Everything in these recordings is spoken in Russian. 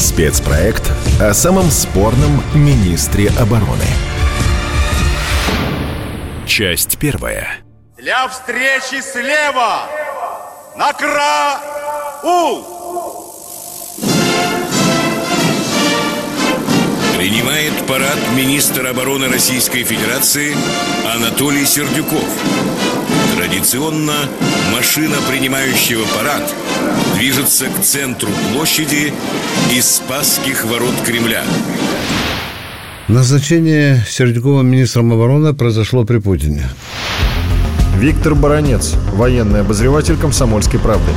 Спецпроект о самом спорном министре обороны. Часть первая. Для встречи слева на Караул! Принимает парад министр обороны Российской Федерации Анатолий Сердюков. Традиционно машина, принимающего парад, движется к центру площади из Спасских ворот Кремля. Назначение Сердюкова министром обороны произошло при Путине. Виктор Баранец, военный обозреватель «Комсомольской правды».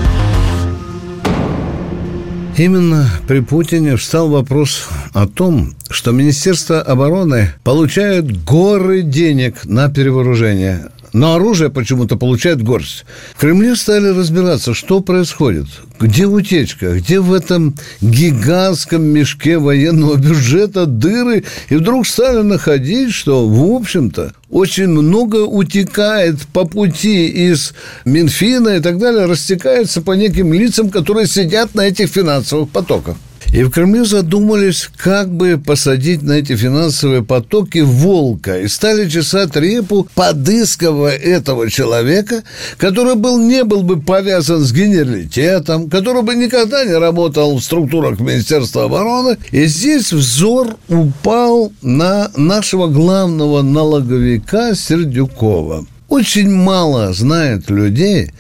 Именно при Путине встал вопрос о том, что Министерство обороны получает горы денег на перевооружение но оружие почему-то получает горсть. В Кремле стали разбираться, что происходит, где утечка, где в этом гигантском мешке военного бюджета дыры, и вдруг стали находить, что, в общем-то, очень много утекает по пути из Минфина и так далее, растекается по неким лицам, которые сидят на этих финансовых потоках. И в Кремле задумались, как бы посадить на эти финансовые потоки волка. И стали чесать репу, подыскивая этого человека, который был, не был бы повязан с генералитетом, который бы никогда не работал в структурах Министерства обороны. И здесь взор упал на нашего главного налоговика Сердюкова очень мало знает людей,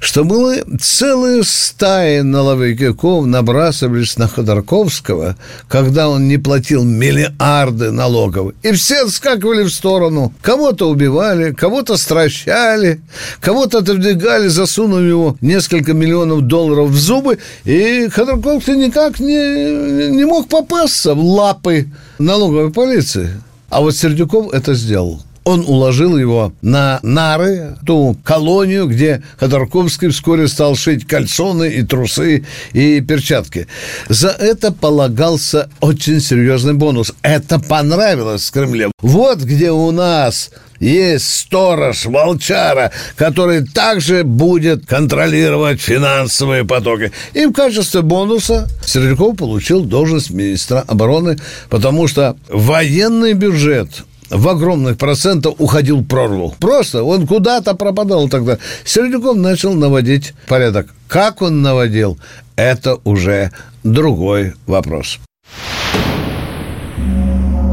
что было целые стаи налоговиков набрасывались на Ходорковского, когда он не платил миллиарды налогов. И все отскакивали в сторону. Кого-то убивали, кого-то стращали, кого-то отодвигали, засунув ему несколько миллионов долларов в зубы. И Ходорковский никак не, не мог попасться в лапы налоговой полиции. А вот Сердюков это сделал он уложил его на нары, ту колонию, где Ходорковский вскоре стал шить кальсоны и трусы и перчатки. За это полагался очень серьезный бонус. Это понравилось в Кремле. Вот где у нас есть сторож, волчара, который также будет контролировать финансовые потоки. И в качестве бонуса Сердюков получил должность министра обороны, потому что военный бюджет в огромных процентах уходил в прорву. Просто он куда-то пропадал тогда. Сердюков начал наводить порядок. Как он наводил, это уже другой вопрос.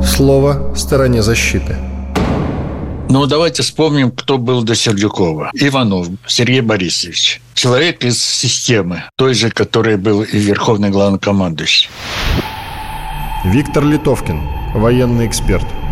Слово стороне защиты. Ну, давайте вспомним, кто был до Сердюкова. Иванов Сергей Борисович. Человек из системы, той же, который был и верховный главнокомандующий. Виктор Литовкин, военный эксперт –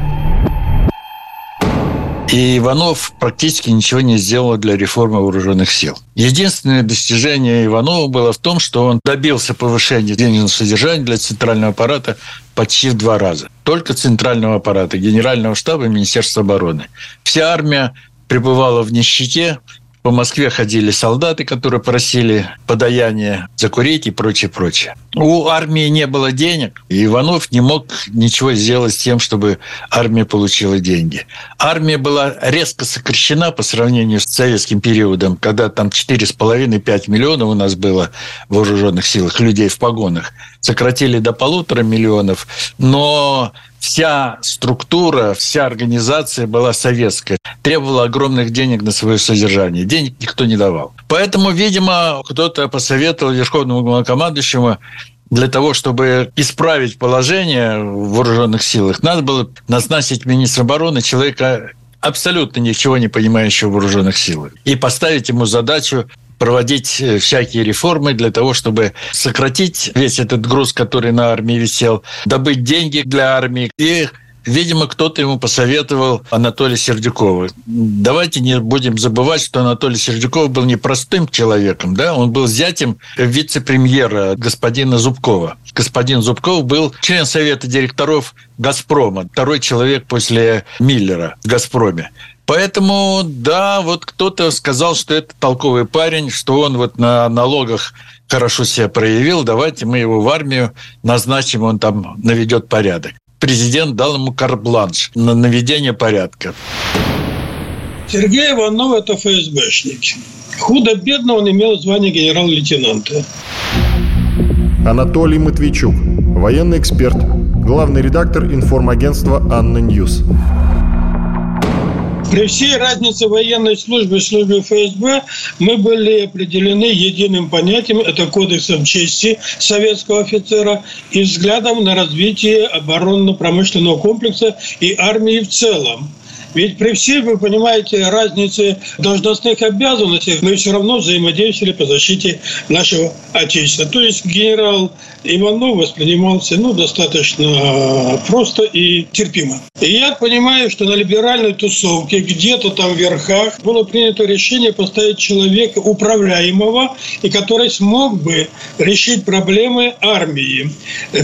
и Иванов практически ничего не сделал для реформы вооруженных сил. Единственное достижение Иванова было в том, что он добился повышения денежного содержания для центрального аппарата почти в два раза. Только центрального аппарата, генерального штаба и Министерства обороны. Вся армия пребывала в нищете, по Москве ходили солдаты, которые просили подаяние закурить и прочее, прочее. У армии не было денег, и Иванов не мог ничего сделать с тем, чтобы армия получила деньги. Армия была резко сокращена по сравнению с советским периодом, когда там 4,5-5 миллионов у нас было в вооруженных силах людей в погонах. Сократили до полутора миллионов, но вся структура, вся организация была советская, требовала огромных денег на свое содержание. Денег никто не давал. Поэтому, видимо, кто-то посоветовал Верховному главнокомандующему для того, чтобы исправить положение в вооруженных силах, надо было назначить министра обороны человека абсолютно ничего не понимающего в вооруженных силах и поставить ему задачу проводить э, всякие реформы для того, чтобы сократить весь этот груз, который на армии висел, добыть деньги для армии и Видимо, кто-то ему посоветовал Анатолия Сердюкова. Давайте не будем забывать, что Анатолий Сердюков был не простым человеком, да, он был зятем вице-премьера господина Зубкова. Господин Зубков был член совета директоров «Газпрома», второй человек после Миллера в «Газпроме». Поэтому, да, вот кто-то сказал, что это толковый парень, что он вот на налогах хорошо себя проявил, давайте мы его в армию назначим, он там наведет порядок. Президент дал ему карт-бланш на наведение порядка. Сергей Иванов – это ФСБшник. Худо-бедно он имел звание генерал-лейтенанта. Анатолий Матвейчук, военный эксперт, главный редактор информагентства «Анна Ньюс». При всей разнице военной службы и службы ФСБ мы были определены единым понятием, это кодексом чести советского офицера и взглядом на развитие оборонно-промышленного комплекса и армии в целом. Ведь при всей, вы понимаете, разнице должностных обязанностей мы все равно взаимодействовали по защите нашего Отечества. То есть генерал Иванов воспринимался ну, достаточно просто и терпимо. И я понимаю, что на либеральной тусовке где-то там в верхах было принято решение поставить человека управляемого, и который смог бы решить проблемы армии.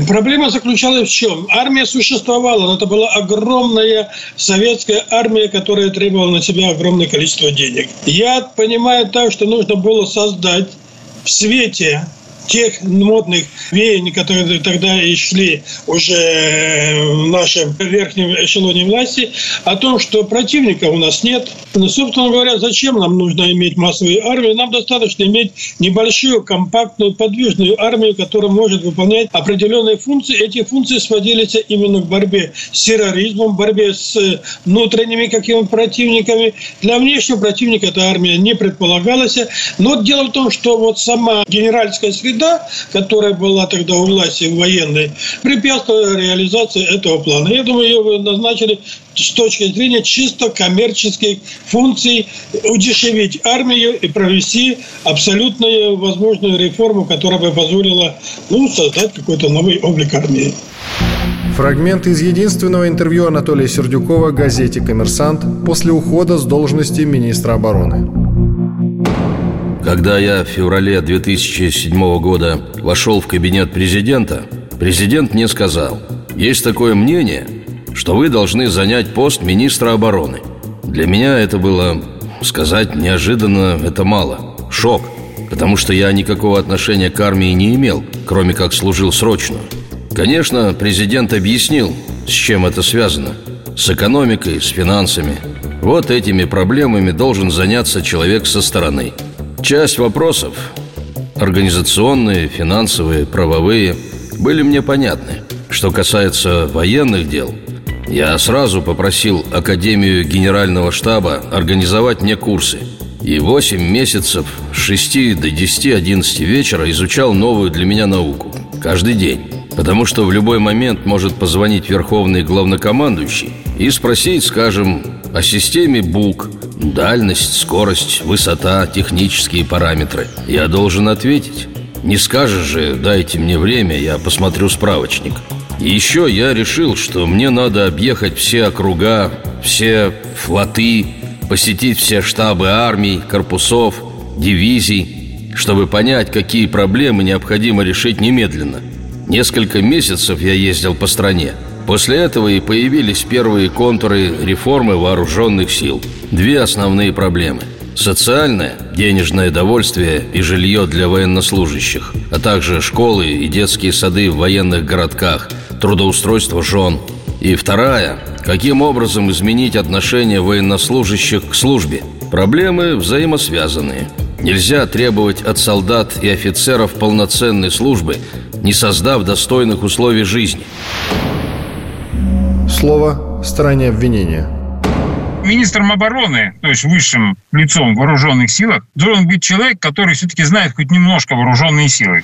Проблема заключалась в чем? Армия существовала, но это была огромная советская армия, которая требовала на себя огромное количество денег. Я понимаю так, что нужно было создать в свете тех модных веяний, которые тогда и шли уже в нашем верхнем эшелоне власти, о том, что противника у нас нет. Но, собственно говоря, зачем нам нужно иметь массовую армию? Нам достаточно иметь небольшую, компактную, подвижную армию, которая может выполнять определенные функции. Эти функции сводились именно к борьбе с терроризмом, борьбе с внутренними какими противниками. Для внешнего противника эта армия не предполагалась. Но дело в том, что вот сама генеральская среда среда, которая была тогда у власти военной, препятствовала реализации этого плана. Я думаю, ее назначили с точки зрения чисто коммерческих функций удешевить армию и провести абсолютную возможную реформу, которая бы позволила ну, создать какой-то новый облик армии. Фрагмент из единственного интервью Анатолия Сердюкова газете «Коммерсант» после ухода с должности министра обороны. Когда я в феврале 2007 года вошел в кабинет президента, президент мне сказал, есть такое мнение, что вы должны занять пост министра обороны. Для меня это было, сказать неожиданно, это мало. Шок, потому что я никакого отношения к армии не имел, кроме как служил срочно. Конечно, президент объяснил, с чем это связано. С экономикой, с финансами. Вот этими проблемами должен заняться человек со стороны – Часть вопросов, организационные, финансовые, правовые, были мне понятны. Что касается военных дел, я сразу попросил Академию Генерального штаба организовать мне курсы. И 8 месяцев с 6 до 10-11 вечера изучал новую для меня науку. Каждый день. Потому что в любой момент может позвонить верховный главнокомандующий и спросить, скажем, о системе БУК, дальность, скорость, высота, технические параметры. Я должен ответить. Не скажешь же, дайте мне время, я посмотрю справочник. Еще я решил, что мне надо объехать все округа, все флоты, посетить все штабы армий, корпусов, дивизий, чтобы понять, какие проблемы необходимо решить немедленно. Несколько месяцев я ездил по стране – После этого и появились первые контуры реформы вооруженных сил. Две основные проблемы – социальное, денежное довольствие и жилье для военнослужащих, а также школы и детские сады в военных городках, трудоустройство жен. И вторая – каким образом изменить отношение военнослужащих к службе. Проблемы взаимосвязанные. Нельзя требовать от солдат и офицеров полноценной службы, не создав достойных условий жизни слово стороне обвинения. Министром обороны, то есть высшим лицом в вооруженных силах, должен быть человек, который все-таки знает хоть немножко вооруженные силы.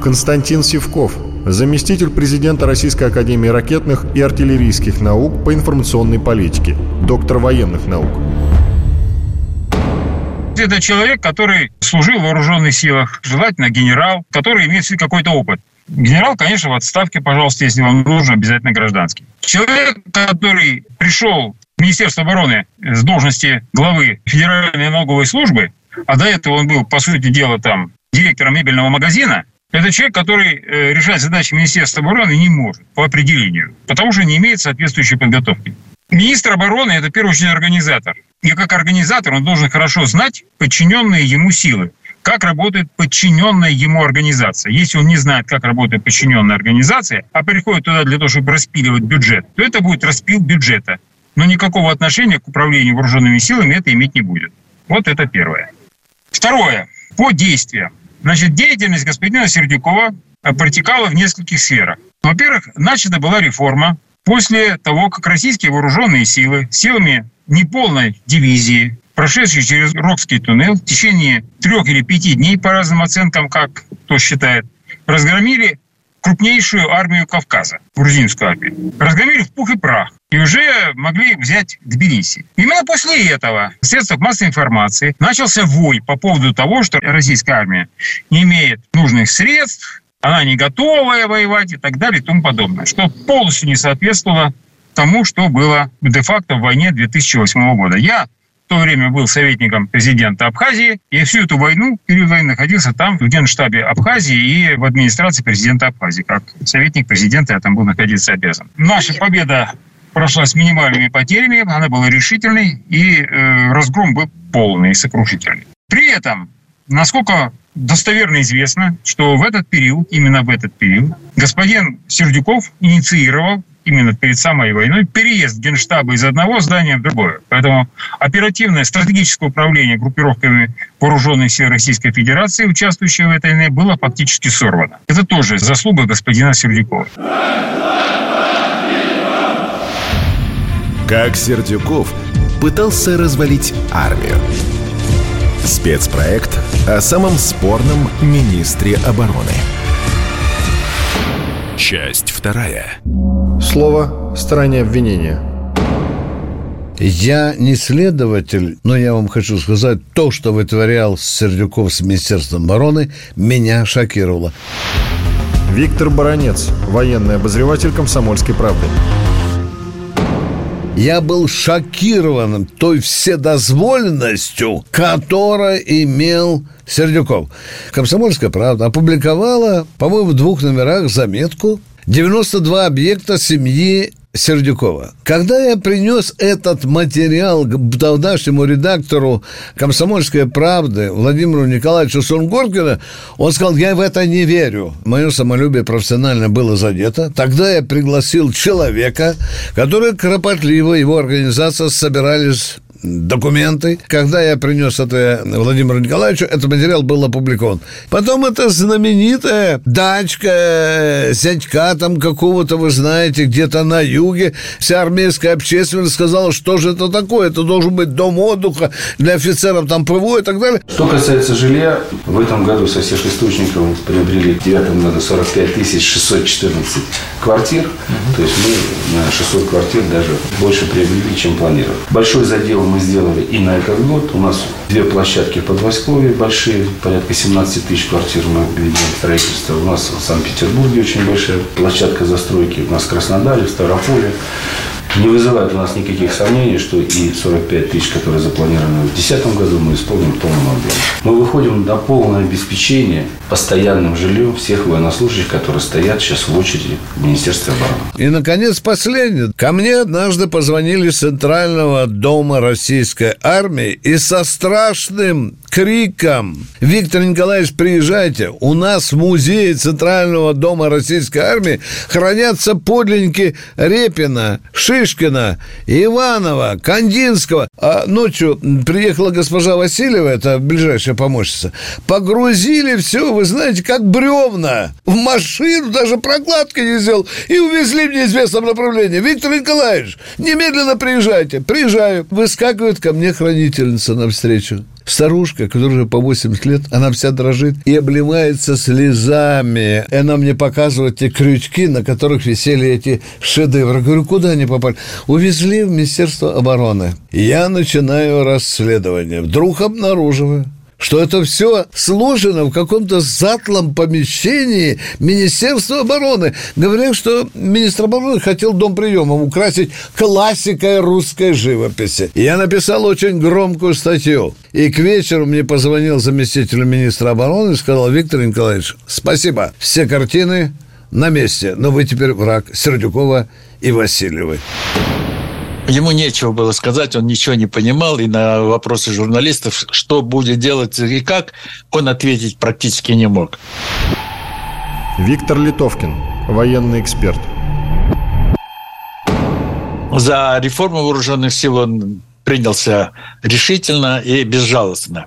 Константин Сивков, заместитель президента Российской Академии ракетных и артиллерийских наук по информационной политике, доктор военных наук. Это человек, который служил в вооруженных силах, желательно генерал, который имеет какой-то опыт. Генерал, конечно, в отставке, пожалуйста, если вам нужно, обязательно гражданский. Человек, который пришел в Министерство обороны с должности главы Федеральной налоговой службы, а до этого он был, по сути дела, там директором мебельного магазина, это человек, который э, решать задачи Министерства обороны не может по определению, потому что не имеет соответствующей подготовки. Министр обороны – это, в первую очередь, организатор. И как организатор он должен хорошо знать подчиненные ему силы как работает подчиненная ему организация. Если он не знает, как работает подчиненная организация, а приходит туда для того, чтобы распиливать бюджет, то это будет распил бюджета. Но никакого отношения к управлению вооруженными силами это иметь не будет. Вот это первое. Второе. По действиям. Значит, деятельность господина Сердюкова протекала в нескольких сферах. Во-первых, начата была реформа после того, как российские вооруженные силы силами неполной дивизии, прошедшие через Рокский туннель в течение трех или пяти дней, по разным оценкам, как кто считает, разгромили крупнейшую армию Кавказа, грузинскую армию. Разгромили в пух и прах. И уже могли взять Тбилиси. Именно после этого в средствах массовой информации начался вой по поводу того, что российская армия не имеет нужных средств, она не готовая воевать и так далее и тому подобное, что полностью не соответствовало тому, что было де-факто в войне 2008 года. Я то время был советником президента Абхазии, и всю эту войну, период войны, находился там, в генштабе Абхазии и в администрации президента Абхазии. Как советник президента я там был находиться обязан. Наша победа прошла с минимальными потерями, она была решительной, и э, разгром был полный и сокрушительный. При этом, насколько достоверно известно, что в этот период, именно в этот период, господин Сердюков инициировал именно перед самой войной переезд генштаба из одного здания в другое. Поэтому оперативное стратегическое управление группировками вооруженных сил Российской Федерации, участвующие в этой войне, было фактически сорвано. Это тоже заслуга господина Сердюкова. Как Сердюков пытался развалить армию. Спецпроект о самом спорном министре обороны. Часть вторая. Слово «стороне обвинения». Я не следователь, но я вам хочу сказать, то, что вытворял Сердюков с Министерством обороны, меня шокировало. Виктор Баранец, военный обозреватель «Комсомольской правды». Я был шокирован той вседозволенностью, которую имел Сердюков. «Комсомольская правда» опубликовала, по-моему, в двух номерах заметку 92 объекта семьи Сердюкова. Когда я принес этот материал к тогдашнему редактору «Комсомольской правды» Владимиру Николаевичу Сунгоркину, он сказал, я в это не верю. Мое самолюбие профессионально было задето. Тогда я пригласил человека, который кропотливо, его организация собирались документы. Когда я принес это Владимиру Николаевичу, этот материал был опубликован. Потом это знаменитая дачка сядька там какого-то, вы знаете, где-то на юге. Вся армейская общественность сказала, что же это такое? Это должен быть дом отдыха для офицеров там ПВО и так далее. Что касается жилья, в этом году со всех источников приобрели в девятом году 45 тысяч 614 квартир. Угу. То есть мы на 600 квартир даже больше приобрели, чем планировали. Большой задел мы сделали и на этот год. У нас две площадки в Подвойсковье большие, порядка 17 тысяч квартир мы ведем строительство. У нас в Санкт-Петербурге очень большая площадка застройки. У нас в Краснодаре, в Ставрополе не вызывает у нас никаких сомнений, что и 45 тысяч, которые запланированы в 2010 году, мы исполним в полном объеме. Мы выходим на полное обеспечение постоянным жильем всех военнослужащих, которые стоят сейчас в очереди в Министерстве обороны. И, наконец, последнее. Ко мне однажды позвонили с Центрального дома российской армии и со страшным криком «Виктор Николаевич, приезжайте! У нас в музее Центрального дома российской армии хранятся подлинники Репина, Шишкина, Иванова, Кандинского». А ночью приехала госпожа Васильева, это ближайшая помощница, погрузили все, вы знаете, как бревна в машину, даже прокладки не сделал, и увезли в неизвестном направлении. Виктор Николаевич, немедленно приезжайте. Приезжаю. Выскакивает ко мне хранительница навстречу. Старушка, которая уже по 80 лет, она вся дрожит и обливается слезами. И она мне показывает те крючки, на которых висели эти шедевры. Говорю, куда они попали? Увезли в Министерство обороны. Я начинаю расследование. Вдруг обнаруживаю, что это все сложено в каком-то затлом помещении Министерства обороны. Говорят, что министр обороны хотел дом приема украсить классикой русской живописи. Я написал очень громкую статью. И к вечеру мне позвонил заместитель министра обороны и сказал, Виктор Николаевич, спасибо, все картины на месте, но вы теперь враг Сердюкова и Васильевой. Ему нечего было сказать, он ничего не понимал, и на вопросы журналистов, что будет делать и как, он ответить практически не мог. Виктор Литовкин, военный эксперт. За реформу вооруженных сил он принялся решительно и безжалостно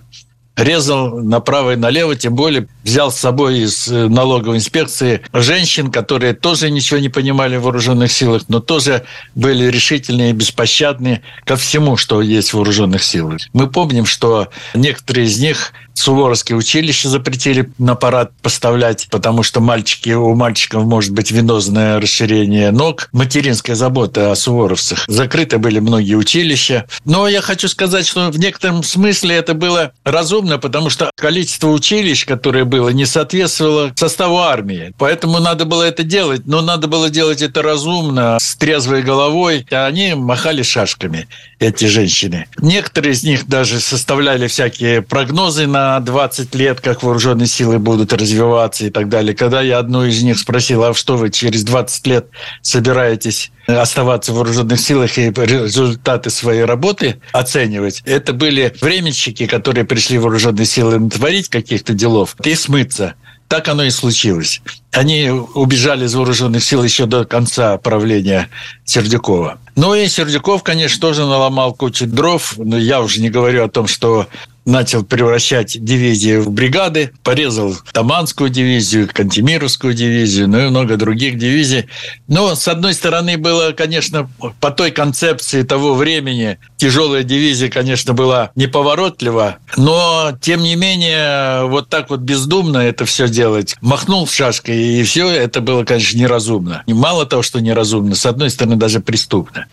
резал направо и налево, тем более взял с собой из э, налоговой инспекции женщин, которые тоже ничего не понимали в вооруженных силах, но тоже были решительные и беспощадные ко всему, что есть в вооруженных силах. Мы помним, что некоторые из них Суворовские училища запретили на парад поставлять, потому что мальчики, у мальчиков может быть венозное расширение ног. Материнская забота о суворовцах. Закрыты были многие училища. Но я хочу сказать, что в некотором смысле это было разумно, потому что количество училищ, которое было, не соответствовало составу армии. Поэтому надо было это делать. Но надо было делать это разумно, с трезвой головой. А они махали шашками, эти женщины. Некоторые из них даже составляли всякие прогнозы на 20 лет, как вооруженные силы будут развиваться и так далее. Когда я одну из них спросил, а что вы через 20 лет собираетесь оставаться в вооруженных силах и результаты своей работы оценивать, это были временщики, которые пришли в вооруженные силы натворить каких-то делов и смыться. Так оно и случилось. Они убежали из вооруженных сил еще до конца правления Сердюкова. Ну и Сердюков, конечно, тоже наломал кучу дров. Но я уже не говорю о том, что начал превращать дивизии в бригады, порезал Таманскую дивизию, Кантемировскую дивизию, ну и много других дивизий. Но, с одной стороны, было, конечно, по той концепции того времени, тяжелая дивизия, конечно, была неповоротлива, но, тем не менее, вот так вот бездумно это все делать, махнул шашкой, и все это было, конечно, неразумно. И мало того, что неразумно, с одной стороны, даже преступно.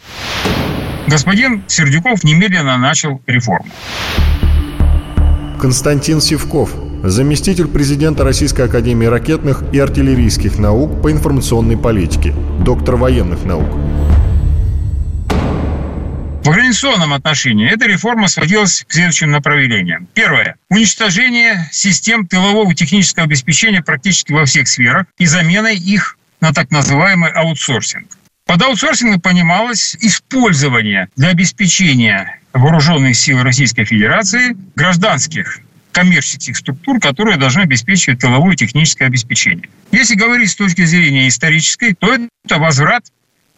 Господин Сердюков немедленно начал реформу. Константин Сивков, заместитель президента Российской Академии ракетных и артиллерийских наук по информационной политике, доктор военных наук. В организационном отношении эта реформа сводилась к следующим направлениям. Первое. Уничтожение систем тылового технического обеспечения практически во всех сферах и заменой их на так называемый аутсорсинг. Под аутсорсингом понималось использование для обеспечения вооруженных сил Российской Федерации гражданских коммерческих структур, которые должны обеспечивать тыловое техническое обеспечение. Если говорить с точки зрения исторической, то это возврат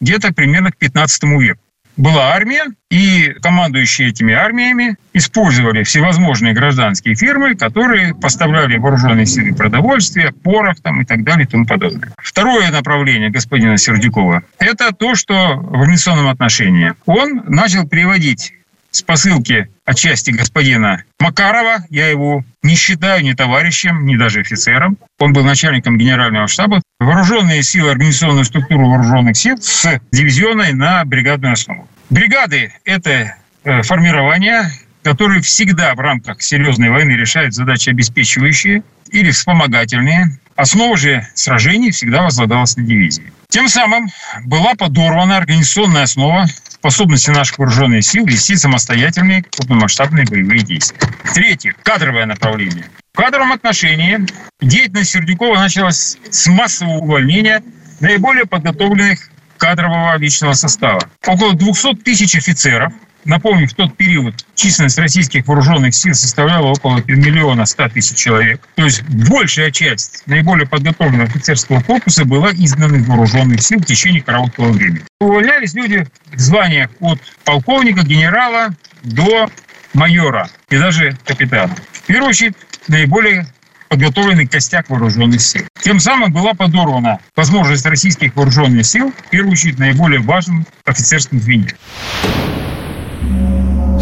где-то примерно к 15 веку. Была армия, и командующие этими армиями использовали всевозможные гражданские фирмы, которые поставляли вооруженные силы продовольствия, порох там, и так далее и тому подобное. Второе направление господина Сердюкова – это то, что в организационном отношении он начал приводить с посылки отчасти господина Макарова. Я его не считаю ни товарищем, ни даже офицером. Он был начальником генерального штаба. Вооруженные силы, организационную структуру вооруженных сил с дивизионной на бригадную основу. Бригады – это э, формирование, которые всегда в рамках серьезной войны решают задачи обеспечивающие или вспомогательные. Основа же сражений всегда возлагалась на дивизии. Тем самым была подорвана организационная основа способности наших вооруженных сил вести самостоятельные крупномасштабные боевые действия. Третье. Кадровое направление. В кадровом отношении деятельность Сердюкова началась с массового увольнения наиболее подготовленных кадрового личного состава. Около 200 тысяч офицеров – Напомню, в тот период численность российских вооруженных сил составляла около миллиона ста тысяч человек. То есть большая часть наиболее подготовленного офицерского корпуса была изгнана из вооруженных сил в течение короткого времени. Увольнялись люди в званиях от полковника, генерала до майора и даже капитана. В первую очередь, наиболее подготовленный костяк вооруженных сил. Тем самым была подорвана возможность российских вооруженных сил, в первую очередь, наиболее важным офицерским звеньям.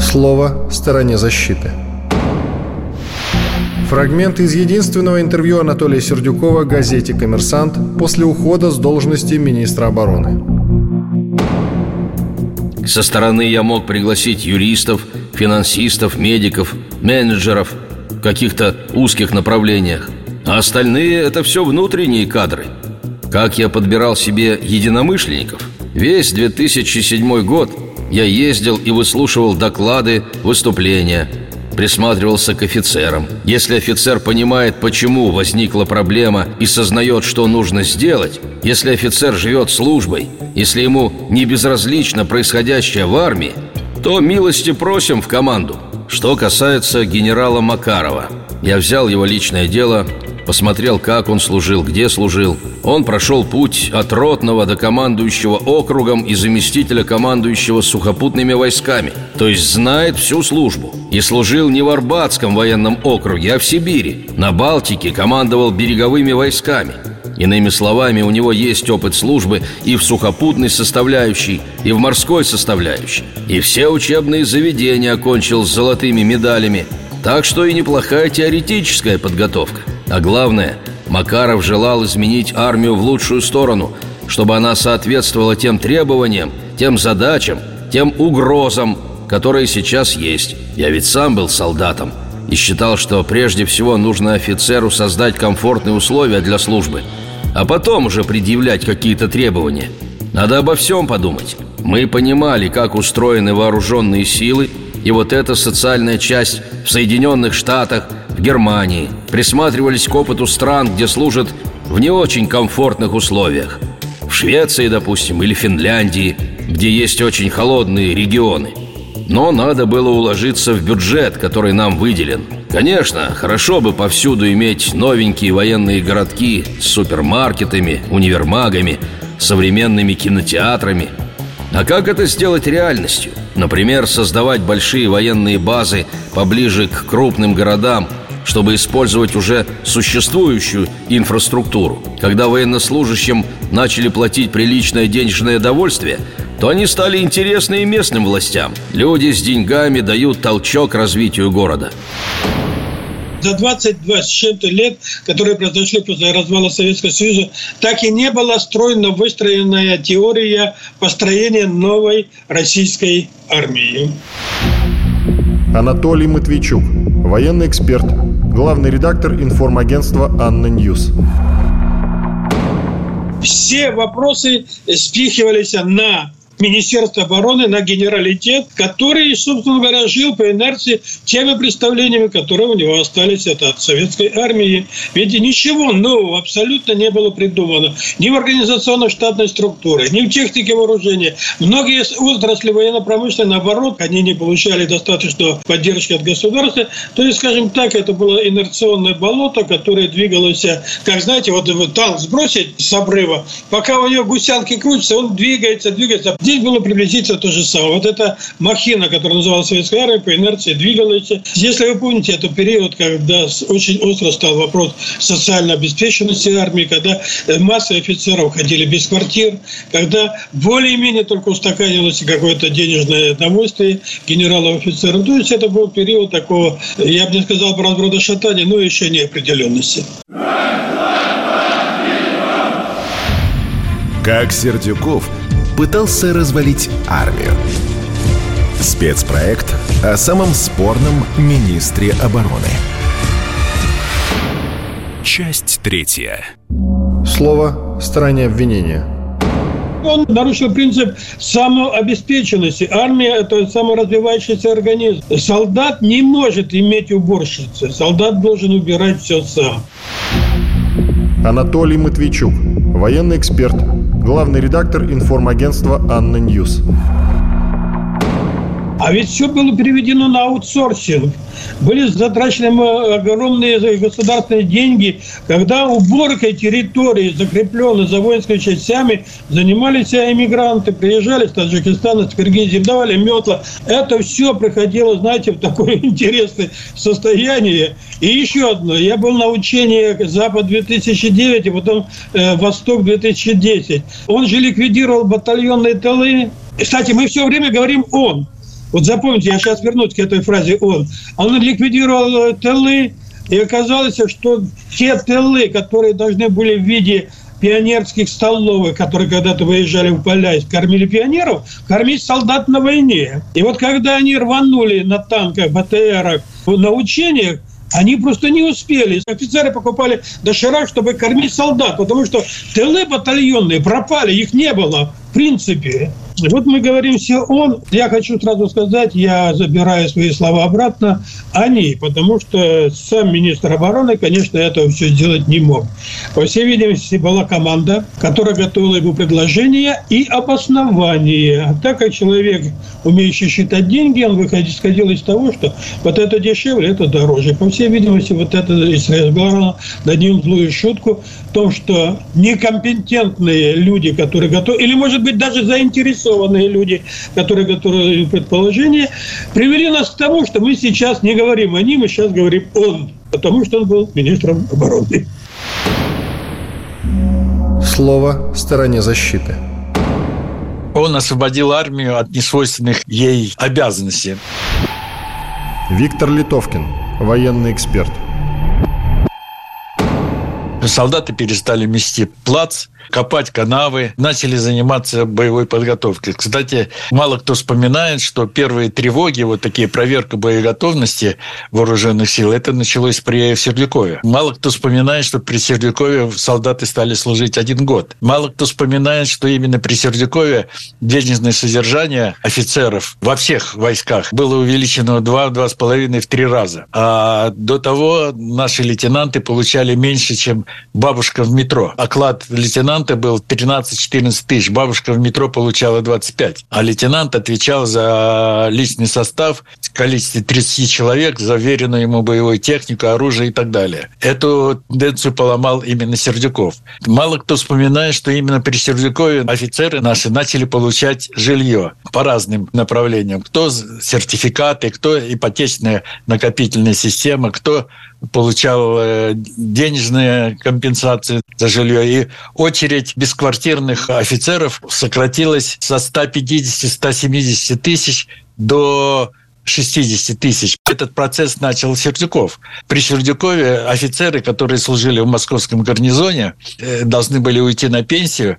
Слово стороне защиты. Фрагмент из единственного интервью Анатолия Сердюкова газете «Коммерсант» после ухода с должности министра обороны. Со стороны я мог пригласить юристов, финансистов, медиков, менеджеров. в каких-то узких направлениях. А остальные – это все внутренние кадры. Как я подбирал себе единомышленников? Весь 2007 год я ездил и выслушивал доклады, выступления – присматривался к офицерам. Если офицер понимает, почему возникла проблема и сознает, что нужно сделать, если офицер живет службой, если ему не безразлично происходящее в армии, то милости просим в команду. Что касается генерала Макарова, я взял его личное дело посмотрел, как он служил, где служил. Он прошел путь от ротного до командующего округом и заместителя командующего сухопутными войсками, то есть знает всю службу. И служил не в Арбатском военном округе, а в Сибири. На Балтике командовал береговыми войсками. Иными словами, у него есть опыт службы и в сухопутной составляющей, и в морской составляющей. И все учебные заведения окончил с золотыми медалями. Так что и неплохая теоретическая подготовка. А главное, Макаров желал изменить армию в лучшую сторону, чтобы она соответствовала тем требованиям, тем задачам, тем угрозам, которые сейчас есть. Я ведь сам был солдатом и считал, что прежде всего нужно офицеру создать комфортные условия для службы, а потом уже предъявлять какие-то требования. Надо обо всем подумать. Мы понимали, как устроены вооруженные силы, и вот эта социальная часть в Соединенных Штатах – Германии, присматривались к опыту стран, где служат в не очень комфортных условиях. В Швеции, допустим, или Финляндии, где есть очень холодные регионы. Но надо было уложиться в бюджет, который нам выделен. Конечно, хорошо бы повсюду иметь новенькие военные городки с супермаркетами, универмагами, современными кинотеатрами. А как это сделать реальностью? Например, создавать большие военные базы поближе к крупным городам – чтобы использовать уже существующую инфраструктуру. Когда военнослужащим начали платить приличное денежное довольствие, то они стали интересны и местным властям. Люди с деньгами дают толчок развитию города. За 22 с чем-то лет, которые произошли после развала Советского Союза, так и не была стройно выстроенная теория построения новой российской армии. Анатолий Матвейчук, военный эксперт, главный редактор информагентства «Анна Ньюс». Все вопросы спихивались на Министерства обороны на генералитет, который, собственно говоря, жил по инерции теми представлениями, которые у него остались это от советской армии. Ведь ничего нового абсолютно не было придумано. Ни в организационно-штатной структуре, ни в технике вооружения. Многие отрасли военно-промышленной, наоборот, они не получали достаточно поддержки от государства. То есть, скажем так, это было инерционное болото, которое двигалось, как знаете, вот танк сбросить с обрыва, пока у него гусянки крутятся, он двигается, двигается. Здесь было приблизительно то же самое. Вот эта махина, которая называлась советская армия, по инерции двигалась. Если вы помните, это период, когда очень остро стал вопрос социальной обеспеченности армии, когда э, массы офицеров ходили без квартир, когда более-менее только устаканилось какое-то денежное удовольствие генералов-офицеров. То есть это был период такого, я бы не сказал, разброда шатания, но еще неопределенности. Как Сердюков пытался развалить армию. Спецпроект о самом спорном министре обороны. Часть третья. Слово «стороне обвинения». Он нарушил принцип самообеспеченности. Армия – это саморазвивающийся организм. Солдат не может иметь уборщицы. Солдат должен убирать все сам. Анатолий Матвейчук, военный эксперт, главный редактор информагентства «Анна Ньюс». А ведь все было переведено на аутсорсинг. Были затрачены огромные государственные деньги, когда уборкой территории, закрепленной за воинскими частями, занимались иммигранты, приезжали с Таджикистана, с Киргизии, давали метла. Это все приходило, знаете, в такое интересное состояние. И еще одно. Я был на учении Запад-2009 и потом э, Восток-2010. Он же ликвидировал батальонные тылы. Кстати, мы все время говорим «он». Вот запомните, я сейчас вернусь к этой фразе «он». Он ликвидировал э, тылы, и оказалось, что те тылы, которые должны были в виде пионерских столовых, которые когда-то выезжали в поля и кормили пионеров, кормить солдат на войне. И вот когда они рванули на танках, БТРах на учениях, Они просто не успели. Офицеры покупали доширак, чтобы кормить солдат, потому что тылы батальонные пропали, их не было в принципе. Вот мы говорим все он. Я хочу сразу сказать, я забираю свои слова обратно, они, потому что сам министр обороны, конечно, этого все сделать не мог. По всей видимости, была команда, которая готовила ему предложение и обоснование. А так как человек, умеющий считать деньги, он выходил, исходил из того, что вот это дешевле, это дороже. По всей видимости, вот это, если я говорил, дадим злую шутку, в том, что некомпетентные люди, которые готовы, или, может быть, даже заинтересованные люди, которые готовы предположения, привели нас к тому, что мы сейчас не говорим о ним, мы сейчас говорим он, потому что он был министром обороны. Слово стороне защиты. Он освободил армию от несвойственных ей обязанностей. Виктор Литовкин, военный эксперт. Солдаты перестали мести плац, копать канавы, начали заниматься боевой подготовкой. Кстати, мало кто вспоминает, что первые тревоги, вот такие проверка боеготовности вооруженных сил, это началось при Сердюкове. Мало кто вспоминает, что при Сердюкове солдаты стали служить один год. Мало кто вспоминает, что именно при Сердюкове денежное содержание офицеров во всех войсках было увеличено в два, два с половиной, в три раза. А до того наши лейтенанты получали меньше, чем бабушка в метро. Оклад лейтенанта лейтенанта был 13-14 тысяч, бабушка в метро получала 25. А лейтенант отвечал за личный состав в количестве 30 человек, за веренную ему боевую технику, оружие и так далее. Эту тенденцию поломал именно Сердюков. Мало кто вспоминает, что именно при Сердюкове офицеры наши начали получать жилье по разным направлениям. Кто сертификаты, кто ипотечная накопительная система, кто получал э, денежные компенсации за жилье. И очередь бесквартирных офицеров сократилась со 150-170 тысяч до 60 тысяч. Этот процесс начал Сердюков. При Сердюкове офицеры, которые служили в московском гарнизоне, э, должны были уйти на пенсию.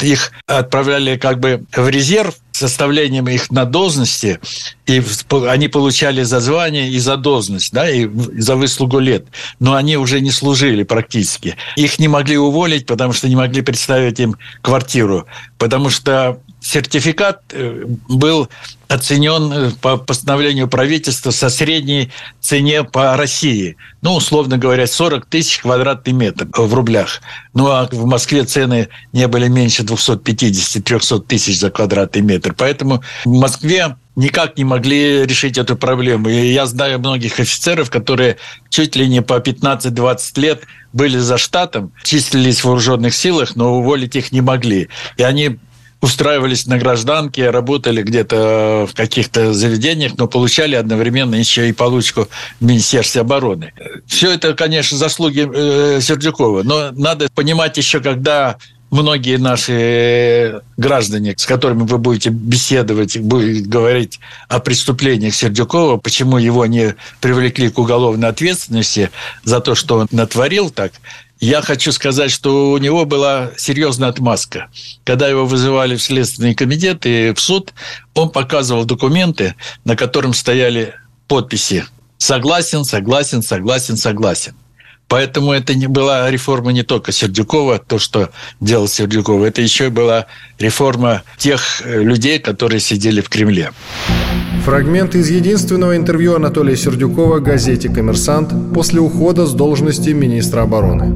Их отправляли как бы в резерв, составлением их на должности, и они получали за звание и за должность, да, и за выслугу лет. Но они уже не служили практически. Их не могли уволить, потому что не могли представить им квартиру. Потому что сертификат э, был оценен э, по постановлению правительства со средней цене по России. Ну, условно говоря, 40 тысяч квадратный метр в рублях. Ну, а в Москве цены не были меньше 250-300 тысяч за квадратный метр. Поэтому в Москве никак не могли решить эту проблему. И я знаю многих офицеров, которые чуть ли не по 15-20 лет были за штатом, числились в вооруженных силах, но уволить их не могли. И они устраивались на гражданке, работали где-то в каких-то заведениях, но получали одновременно еще и получку в Министерстве обороны. Все это, конечно, заслуги э, Сердюкова, но надо понимать еще, когда многие наши граждане, с которыми вы будете беседовать, будете говорить о преступлениях Сердюкова, почему его не привлекли к уголовной ответственности за то, что он натворил так, я хочу сказать, что у него была серьезная отмазка. Когда его вызывали в Следственный комитет и в суд, он показывал документы, на котором стояли подписи «Согласен, согласен, согласен, согласен». Поэтому это не была реформа не только Сердюкова, то, что делал Сердюкова, это еще и была реформа тех э, людей, которые сидели в Кремле. Фрагмент из единственного интервью Анатолия Сердюкова газете «Коммерсант» после ухода с должности министра обороны.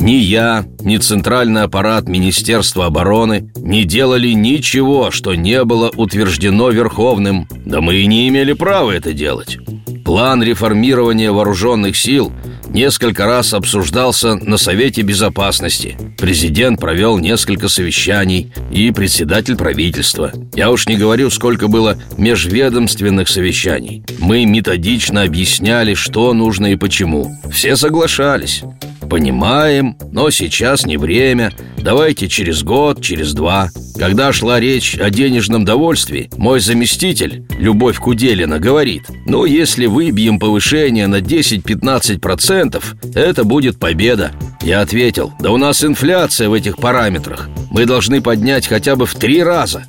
Ни я, ни центральный аппарат Министерства обороны не делали ничего, что не было утверждено Верховным. Да мы и не имели права это делать. План реформирования вооруженных сил несколько раз обсуждался на Совете Безопасности. Президент провел несколько совещаний и председатель правительства. Я уж не говорю, сколько было межведомственных совещаний. Мы методично объясняли, что нужно и почему. Все соглашались. Понимаем, но сейчас не время. Давайте через год, через два. Когда шла речь о денежном довольстве, мой заместитель, Любовь Куделина, говорит, ну, если выбьем повышение на 10-15%, это будет победа. Я ответил, да у нас инфляция в этих параметрах. Мы должны поднять хотя бы в три раза.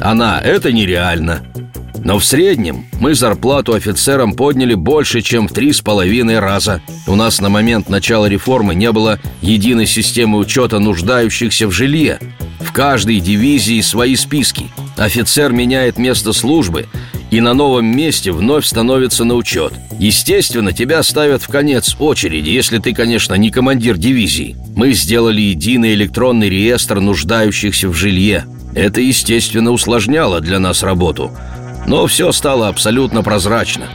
Она, это нереально. Но в среднем мы зарплату офицерам подняли больше, чем в три с половиной раза. У нас на момент начала реформы не было единой системы учета нуждающихся в жилье. В каждой дивизии свои списки. Офицер меняет место службы и на новом месте вновь становится на учет. Естественно, тебя ставят в конец очереди, если ты, конечно, не командир дивизии. Мы сделали единый электронный реестр нуждающихся в жилье. Это, естественно, усложняло для нас работу. Но все стало абсолютно прозрачно.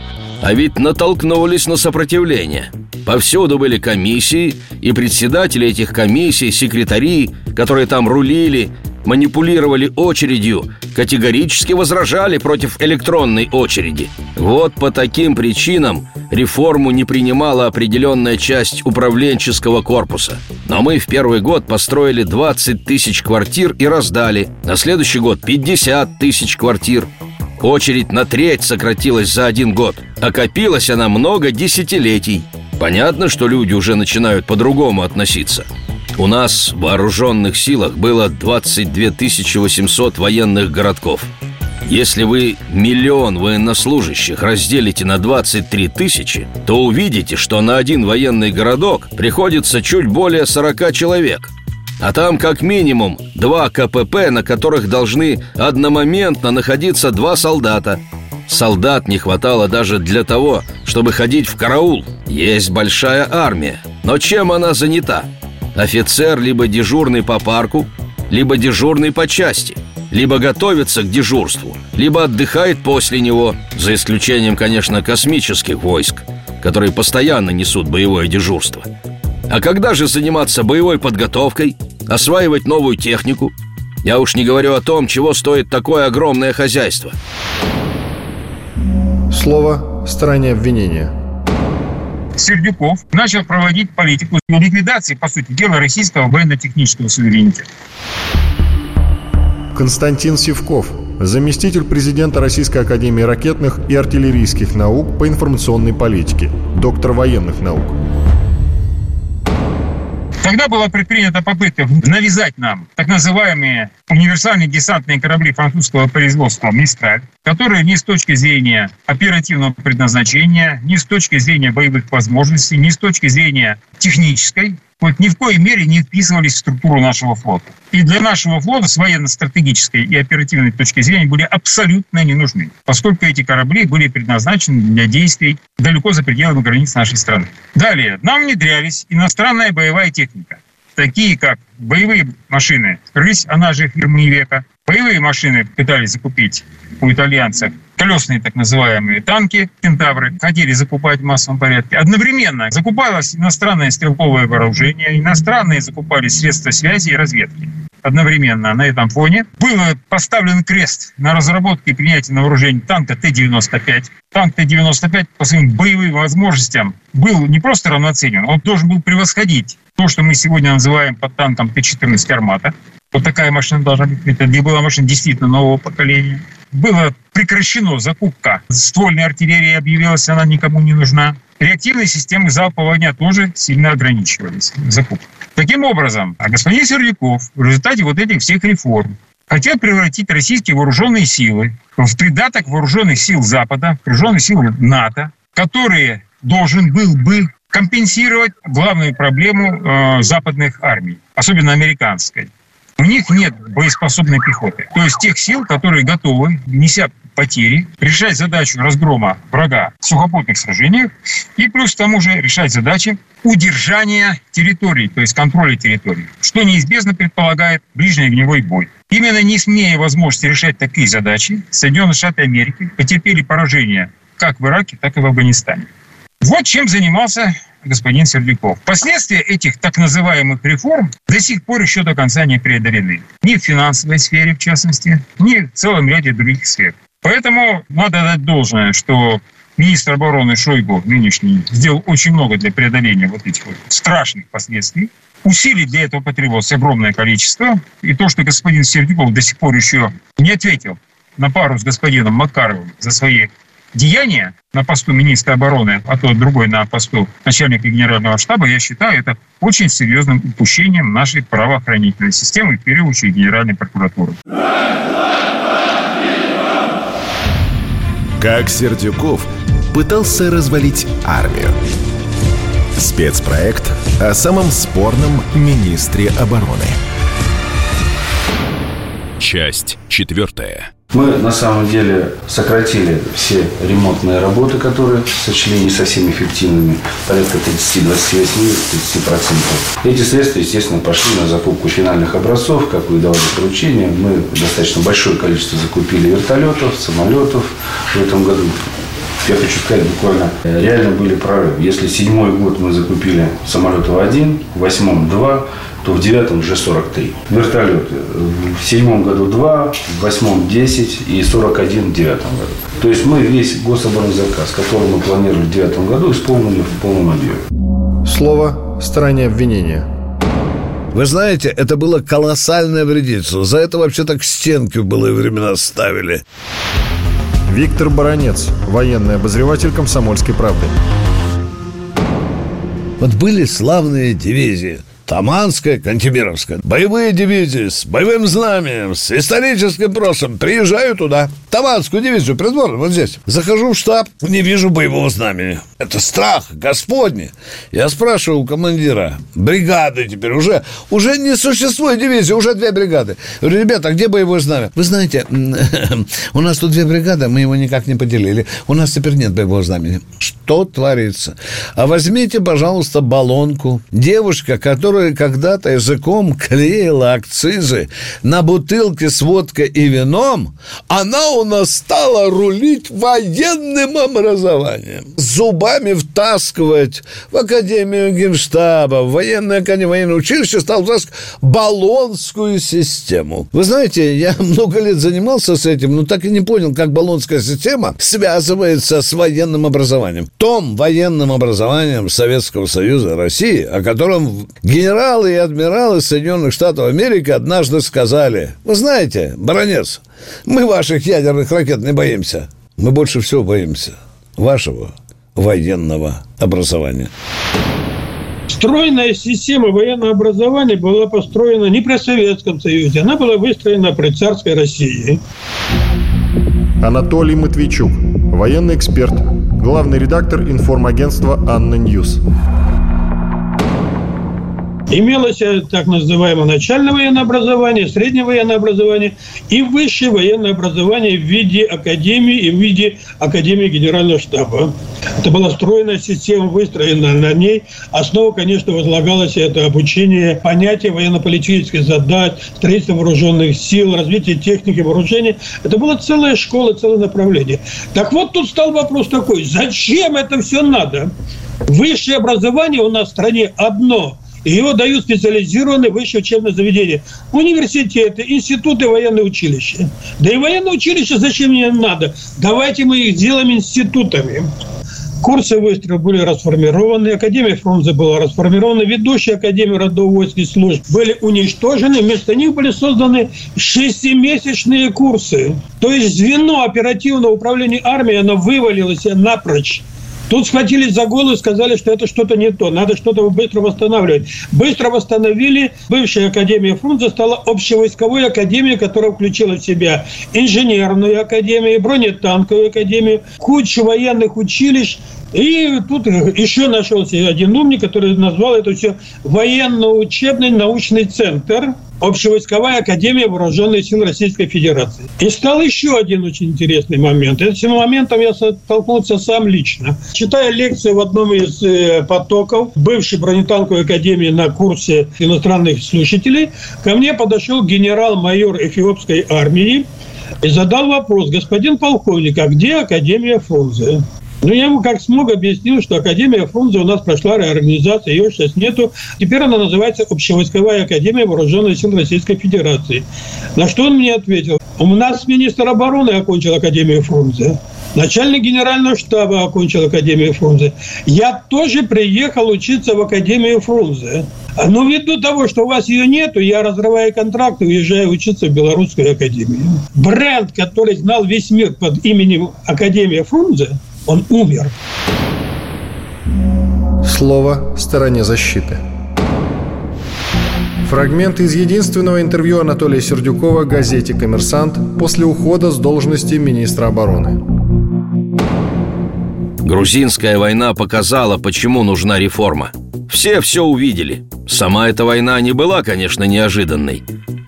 А ведь натолкнулись на сопротивление. Повсюду были комиссии, и председатели этих комиссий, секретари, которые там рулили, манипулировали очередью, категорически возражали против электронной очереди. Вот по таким причинам реформу не принимала определенная часть управленческого корпуса. Но мы в первый год построили 20 тысяч квартир и раздали. На следующий год 50 тысяч квартир. Очередь на треть сократилась за один год, а копилась она много десятилетий. Понятно, что люди уже начинают по-другому относиться. У нас в вооруженных силах было 22 800 военных городков. Если вы миллион военнослужащих разделите на 23 тысячи, то увидите, что на один военный городок приходится чуть более 40 человек. А там как минимум два КПП, на которых должны одномоментно находиться два солдата. Солдат не хватало даже для того, чтобы ходить в караул. Есть большая армия. Но чем она занята? Офицер либо дежурный по парку, либо дежурный по части, либо готовится к дежурству, либо отдыхает после него, за исключением, конечно, космических войск, которые постоянно несут боевое дежурство. А когда же заниматься боевой подготовкой, осваивать новую технику? Я уж не говорю о том, чего стоит такое огромное хозяйство. Слово стороне обвинения – Сердюков начал проводить политику ликвидации, по сути дела, российского военно-технического суверенитета. Константин Сивков, заместитель президента Российской Академии ракетных и артиллерийских наук по информационной политике, доктор военных наук. Тогда была предпринята попытка навязать нам так называемые универсальные десантные корабли французского производства «Мистраль», которые ни с точки зрения оперативного предназначения, ни с точки зрения боевых возможностей, ни с точки зрения технической вот ни в коей мере не вписывались в структуру нашего флота. И для нашего флота с военно-стратегической и оперативной точки зрения были абсолютно не нужны, поскольку эти корабли были предназначены для действий далеко за пределами границ нашей страны. Далее, нам внедрялись иностранная боевая техника, такие как боевые машины «Рысь», она же фирмы века, боевые машины пытались закупить у итальянцев колесные так называемые танки, кентавры, хотели закупать в массовом порядке. Одновременно закупалось иностранное стрелковое вооружение, иностранные закупали средства связи и разведки одновременно на этом фоне. Был поставлен крест на разработке и принятии на вооружение танка Т-95. Танк Т-95 по своим боевым возможностям был не просто равноценен, он должен был превосходить то, что мы сегодня называем под танком Т-14 «Армата». Вот такая машина должна быть. Это была машина действительно нового поколения. Была прекращена закупка ствольной артиллерии, объявилась она никому не нужна. Реактивные системы залпового огня тоже сильно ограничивались закупкой. Таким образом, а господин Сердюков в результате вот этих всех реформ хотел превратить российские вооруженные силы в придаток вооруженных сил Запада, вооруженных сил НАТО, которые должен был бы компенсировать главную проблему э, западных армий, особенно американской. У них нет боеспособной пехоты. То есть тех сил, которые готовы, неся потери, решать задачу разгрома врага в сухопутных сражениях и плюс к тому же решать задачи удержания территорий, то есть контроля территорий, что неизбежно предполагает ближний огневой бой. Именно не смея возможности решать такие задачи, Соединенные Штаты Америки потерпели поражение как в Ираке, так и в Афганистане. Вот чем занимался господин Сердюков. Последствия этих так называемых реформ до сих пор еще до конца не преодолены. Ни в финансовой сфере, в частности, ни в целом ряде других сфер. Поэтому надо дать должное, что министр обороны Шойгу нынешний сделал очень много для преодоления вот этих вот страшных последствий. Усилий для этого потребовалось огромное количество. И то, что господин Сердюков до сих пор еще не ответил на пару с господином Макаровым за свои деяния на посту министра обороны, а то другой на посту начальника генерального штаба, я считаю, это очень серьезным упущением нашей правоохранительной системы, в первую очередь Генеральной прокуратуры. Как Сердюков пытался развалить армию. Спецпроект о самом спорном министре обороны. Часть четвертая. Мы на самом деле сократили все ремонтные работы, которые сочли не совсем эффективными, порядка 30-28-30%. Эти средства, естественно, пошли на закупку финальных образцов, как вы давали поручение. Мы достаточно большое количество закупили вертолетов, самолетов в этом году. Я хочу сказать, буквально э, реально были прорывы. Если седьмой год мы закупили самолетов один, в восьмом два, то в девятом уже 43. Вертолеты. В седьмом году 2, в восьмом 10 и 41 в девятом году. То есть мы весь гособоронзаказ, который мы планировали в девятом году, исполнили в полном объеме. Слово «стороне обвинения». Вы знаете, это было колоссальное вредительство. За это вообще-то к стенке в былые времена ставили. Виктор Баранец, военный обозреватель «Комсомольской правды». Вот были славные дивизии – Таманская, Кантемировская. Боевые дивизии с боевым знаменем, с историческим прошлым. Приезжаю туда. Таманскую дивизию, придворно, вот здесь. Захожу в штаб, не вижу боевого знамени. Это страх господний. Я спрашиваю у командира, бригады теперь уже, уже не существует дивизии, уже две бригады. Говорю, ребята, а где боевое знамя? Вы знаете, у нас тут две бригады, мы его никак не поделили. У нас теперь нет боевого знамени. Что творится? А возьмите, пожалуйста, баллонку. Девушка, которая когда-то языком клеила акцизы на бутылке с водкой и вином, она у нас стала рулить военным образованием. Зубами втаскивать в Академию Генштаба, в военное военное училище стал втаскивать баллонскую систему. Вы знаете, я много лет занимался с этим, но так и не понял, как баллонская система связывается с военным образованием. Том военным образованием Советского Союза России, о котором генерал генералы и адмиралы Соединенных Штатов Америки однажды сказали, вы знаете, баронец, мы ваших ядерных ракет не боимся. Мы больше всего боимся вашего военного образования. Стройная система военного образования была построена не при Советском Союзе, она была выстроена при царской России. Анатолий Матвейчук, военный эксперт, главный редактор информагентства «Анна Ньюс». Имелось э, так называемое начальное военное образование, среднее военное образование и высшее военное образование в виде академии и в виде академии генерального штаба. Это была стройная система, выстроена на ней. Основа, конечно, возлагалась это обучение понятия военно-политических задач, строительство вооруженных сил, развитие техники вооружения. Это была целая школа, целое направление. Так вот, тут стал вопрос такой, зачем это все надо? Высшее образование у нас в стране одно – его дают специализированные высшие учебные заведения. Университеты, институты, военные училища. Да и военные училища зачем мне надо? Давайте мы их сделаем институтами. Курсы выстрела были расформированы, Академия Фрунзе была расформирована, ведущие Академии родов войск и служб были уничтожены, вместо них были созданы шестимесячные курсы. То есть звено оперативного управления армией, оно вывалилось напрочь. Тут схватились за голову и сказали, что это что-то не то, надо что-то быстро восстанавливать. Быстро восстановили. Бывшая Академия Фрунзе стала общевойсковой академией, которая включила в себя инженерную академию, бронетанковую академию, кучу военных училищ, и тут еще нашелся один умник, который назвал это все военно-учебный научный центр, Общевойсковая академия вооруженных сил Российской Федерации. И стал еще один очень интересный момент. Этим моментом я столкнулся сам лично. Читая лекцию в одном из э, потоков бывшей бронетанковой академии на курсе иностранных слушателей, ко мне подошел генерал-майор эфиопской армии и задал вопрос, господин полковник, а где Академия Фрунзе? Ну, я ему как смог объяснил, что Академия Фрунзе у нас прошла реорганизация, ее сейчас нету. Теперь она называется Общевойсковая Академия Вооруженных сил Российской Федерации. На что он мне ответил? У нас министр обороны окончил Академию Фрунзе. Начальник генерального штаба окончил Академию Фрунзе. Я тоже приехал учиться в Академию Фрунзе. Но ввиду того, что у вас ее нету, я разрываю контракт и уезжаю учиться в Белорусскую академию. Бренд, который знал весь мир под именем Академия Фрунзе, он умер. Слово стороне защиты. Фрагмент из единственного интервью Анатолия Сердюкова газете «Коммерсант» после ухода с должности министра обороны. Грузинская война показала, почему нужна реформа. Все все увидели. Сама эта война не была, конечно, неожиданной.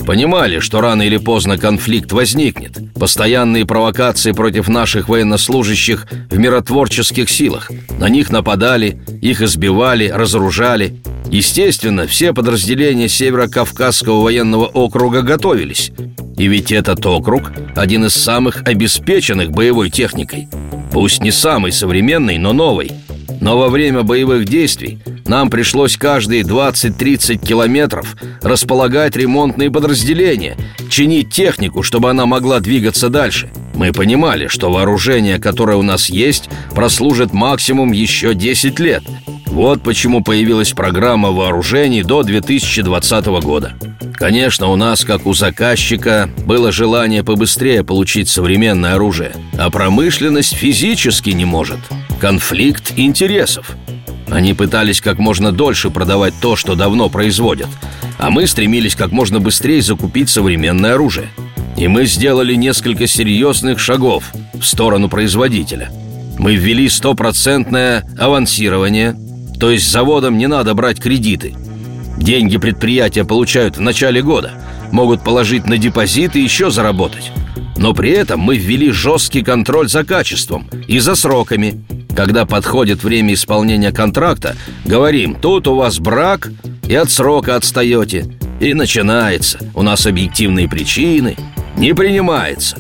Понимали, что рано или поздно конфликт возникнет. Постоянные провокации против наших военнослужащих в миротворческих силах. На них нападали, их избивали, разоружали. Естественно, все подразделения Северо-Кавказского военного округа готовились. И ведь этот округ – один из самых обеспеченных боевой техникой. Пусть не самый современный, но новый. Но во время боевых действий нам пришлось каждые 20-30 километров располагать ремонтные подразделения, чинить технику, чтобы она могла двигаться дальше. Мы понимали, что вооружение, которое у нас есть, прослужит максимум еще 10 лет. Вот почему появилась программа вооружений до 2020 года. Конечно, у нас, как у заказчика, было желание побыстрее получить современное оружие, а промышленность физически не может. Конфликт интересов. Они пытались как можно дольше продавать то, что давно производят, а мы стремились как можно быстрее закупить современное оружие. И мы сделали несколько серьезных шагов в сторону производителя. Мы ввели стопроцентное авансирование – то есть заводам не надо брать кредиты. Деньги предприятия получают в начале года. Могут положить на депозит и еще заработать. Но при этом мы ввели жесткий контроль за качеством и за сроками. Когда подходит время исполнения контракта, говорим, тут у вас брак и от срока отстаете. И начинается. У нас объективные причины. Не принимается.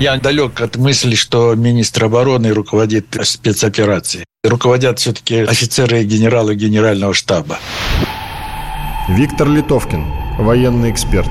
Я далек от мысли, что министр обороны руководит спецоперацией. Руководят все-таки офицеры и генералы генерального штаба. Виктор Литовкин, военный эксперт.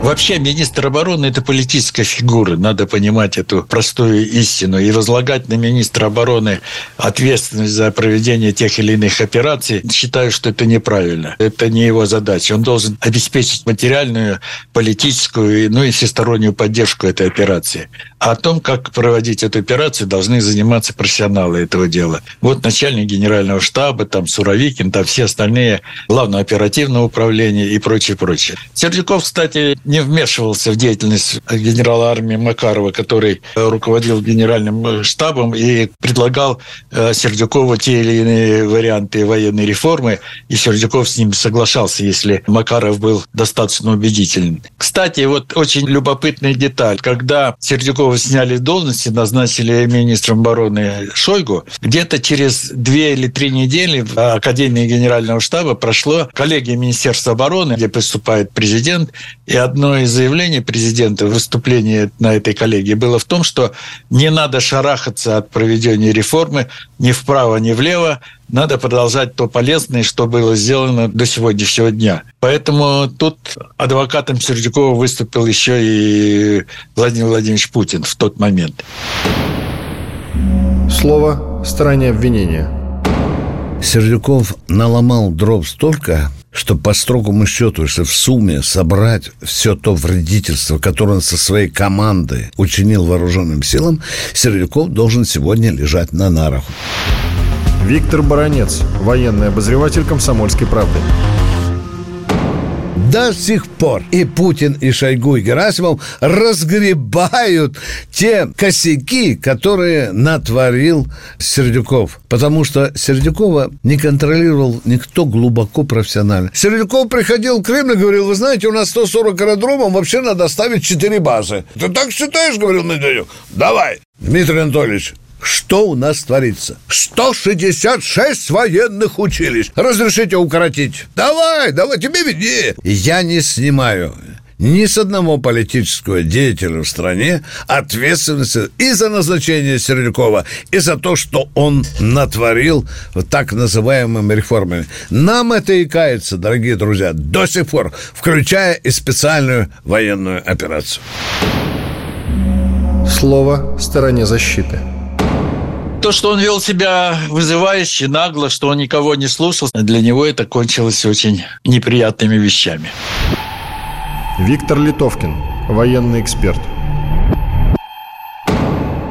Вообще, министр обороны – это политическая фигура. Надо понимать эту простую истину. И возлагать на министра обороны ответственность за проведение тех или иных операций, считаю, что это неправильно. Это не его задача. Он должен обеспечить материальную, политическую, ну и всестороннюю поддержку этой операции. А о том, как проводить эту операцию, должны заниматься профессионалы этого дела. Вот начальник генерального штаба, там Суровикин, там все остальные, главное оперативное управление и прочее, прочее. Сердюков, кстати, не вмешивался в деятельность генерала армии Макарова, который руководил генеральным штабом и предлагал э, Сердюкову те или иные варианты военной реформы, и Сердюков с ним соглашался, если Макаров был достаточно убедителен. Кстати, вот очень любопытная деталь. Когда Сердюков Пескова сняли с должности, назначили министром обороны Шойгу, где-то через две или три недели в Академии Генерального штаба прошло коллегия Министерства обороны, где приступает президент, и одно из заявлений президента в выступлении на этой коллегии было в том, что не надо шарахаться от проведения реформы ни вправо, ни влево, надо продолжать то полезное, что было сделано до сегодняшнего дня. Поэтому тут адвокатом Сердюкова выступил еще и Владимир Владимирович Путин в тот момент. Слово стороне обвинения. Сердюков наломал дров столько, что по строгому счету, если в сумме собрать все то вредительство, которое он со своей командой учинил вооруженным силам, Сердюков должен сегодня лежать на нарах. Виктор Баранец, военный обозреватель «Комсомольской правды». До сих пор и Путин, и Шойгу, и Герасимов разгребают те косяки, которые натворил Сердюков. Потому что Сердюкова не контролировал никто глубоко профессионально. Сердюков приходил в Кремль и говорил, вы знаете, у нас 140 аэродромов, вообще надо ставить 4 базы. Ты так считаешь, говорил Медведев? Давай. Дмитрий Анатольевич, что у нас творится? 166 военных училищ. Разрешите укоротить? Давай, давай, тебе виднее. Я не снимаю ни с одного политического деятеля в стране ответственности и за назначение Сердюкова, и за то, что он натворил так называемыми реформами. Нам это и кается, дорогие друзья, до сих пор, включая и специальную военную операцию. Слово стороне защиты. То, что он вел себя вызывающе, нагло, что он никого не слушал, для него это кончилось очень неприятными вещами. Виктор Литовкин, военный эксперт.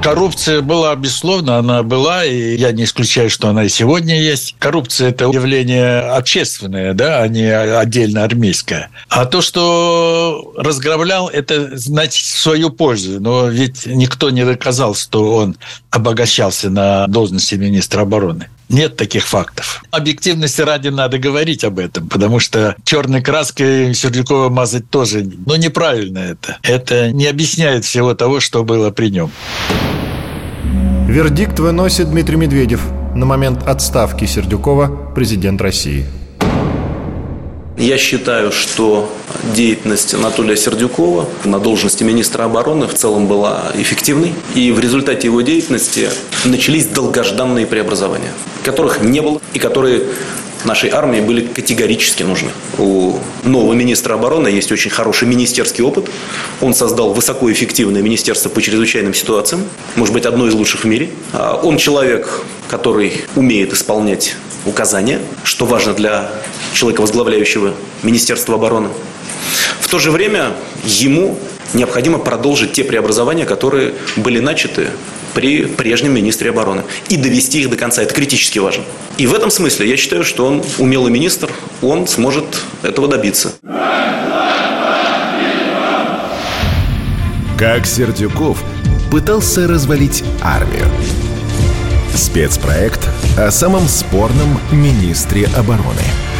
Коррупция была, безусловно, она была, и я не исключаю, что она и сегодня есть. Коррупция – это явление общественное, да, а не отдельно армейское. А то, что разграблял, это значит в свою пользу. Но ведь никто не доказал, что он обогащался на должности министра обороны. Нет таких фактов. Объективности ради надо говорить об этом, потому что черной краской Сердюкова мазать тоже, ну, неправильно это. Это не объясняет всего того, что было при нем. Вердикт выносит Дмитрий Медведев. На момент отставки Сердюкова президент России. Я считаю, что деятельность Анатолия Сердюкова на должности министра обороны в целом была эффективной. И в результате его деятельности начались долгожданные преобразования, которых не было и которые нашей армии были категорически нужны. У нового министра обороны есть очень хороший министерский опыт. Он создал высокоэффективное министерство по чрезвычайным ситуациям, может быть, одно из лучших в мире. А он человек, который умеет исполнять указания, что важно для человека, возглавляющего Министерство обороны. В то же время ему необходимо продолжить те преобразования, которые были начаты при прежнем министре обороны. И довести их до конца. Это критически важно. И в этом смысле я считаю, что он умелый министр, он сможет этого добиться. Как Сердюков пытался развалить армию. Спецпроект о самом спорном министре обороны –